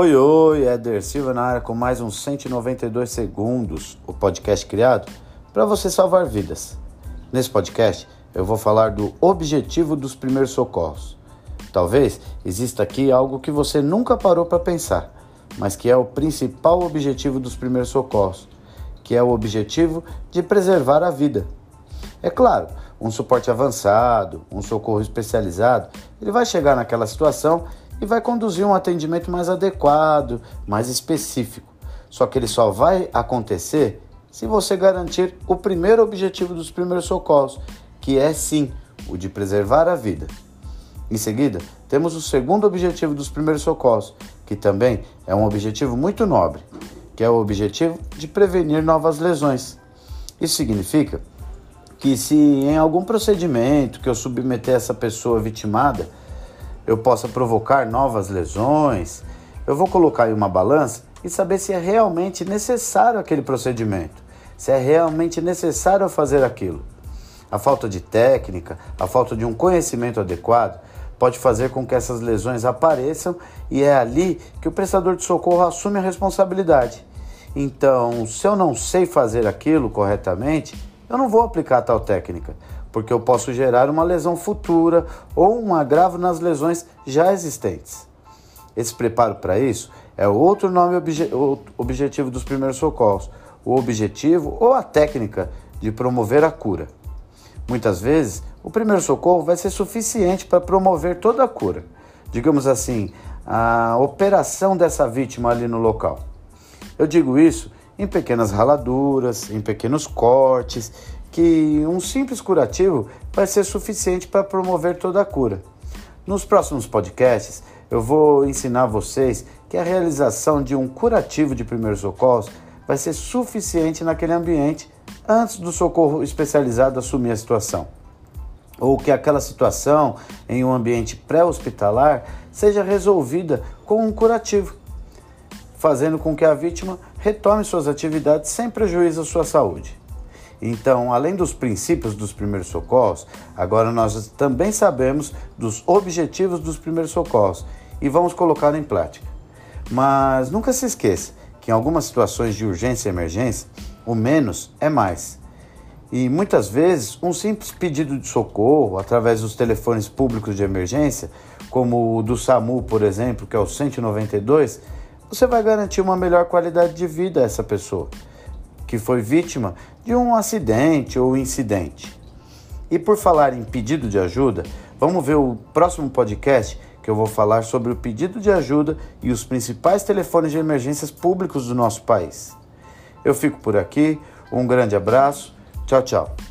Oi, oi, Éder Silva na área com mais uns 192 segundos, o podcast criado para você salvar vidas. Nesse podcast, eu vou falar do objetivo dos primeiros socorros. Talvez exista aqui algo que você nunca parou para pensar, mas que é o principal objetivo dos primeiros socorros, que é o objetivo de preservar a vida. É claro, um suporte avançado, um socorro especializado, ele vai chegar naquela situação e vai conduzir um atendimento mais adequado, mais específico. Só que ele só vai acontecer se você garantir o primeiro objetivo dos primeiros socorros, que é sim o de preservar a vida. Em seguida, temos o segundo objetivo dos primeiros socorros, que também é um objetivo muito nobre, que é o objetivo de prevenir novas lesões. Isso significa que se em algum procedimento que eu submeter essa pessoa vitimada, eu possa provocar novas lesões, eu vou colocar em uma balança e saber se é realmente necessário aquele procedimento, se é realmente necessário fazer aquilo. A falta de técnica, a falta de um conhecimento adequado pode fazer com que essas lesões apareçam e é ali que o prestador de socorro assume a responsabilidade. Então, se eu não sei fazer aquilo corretamente, eu não vou aplicar tal técnica porque eu posso gerar uma lesão futura ou um agravo nas lesões já existentes. Esse preparo para isso é outro nome obje objetivo dos primeiros socorros, o objetivo ou a técnica de promover a cura. Muitas vezes, o primeiro socorro vai ser suficiente para promover toda a cura. Digamos assim, a operação dessa vítima ali no local. Eu digo isso em pequenas raladuras, em pequenos cortes que um simples curativo vai ser suficiente para promover toda a cura. Nos próximos podcasts, eu vou ensinar vocês que a realização de um curativo de primeiros socorros vai ser suficiente naquele ambiente antes do socorro especializado assumir a situação. Ou que aquela situação em um ambiente pré-hospitalar seja resolvida com um curativo, fazendo com que a vítima retome suas atividades sem prejuízo à sua saúde. Então, além dos princípios dos primeiros socorros, agora nós também sabemos dos objetivos dos primeiros socorros e vamos colocar em prática. Mas nunca se esqueça que em algumas situações de urgência e emergência, o menos é mais. E muitas vezes, um simples pedido de socorro através dos telefones públicos de emergência, como o do SAMU, por exemplo, que é o 192, você vai garantir uma melhor qualidade de vida a essa pessoa que foi vítima de um acidente ou incidente. E por falar em pedido de ajuda, vamos ver o próximo podcast que eu vou falar sobre o pedido de ajuda e os principais telefones de emergências públicos do nosso país. Eu fico por aqui, um grande abraço, tchau, tchau.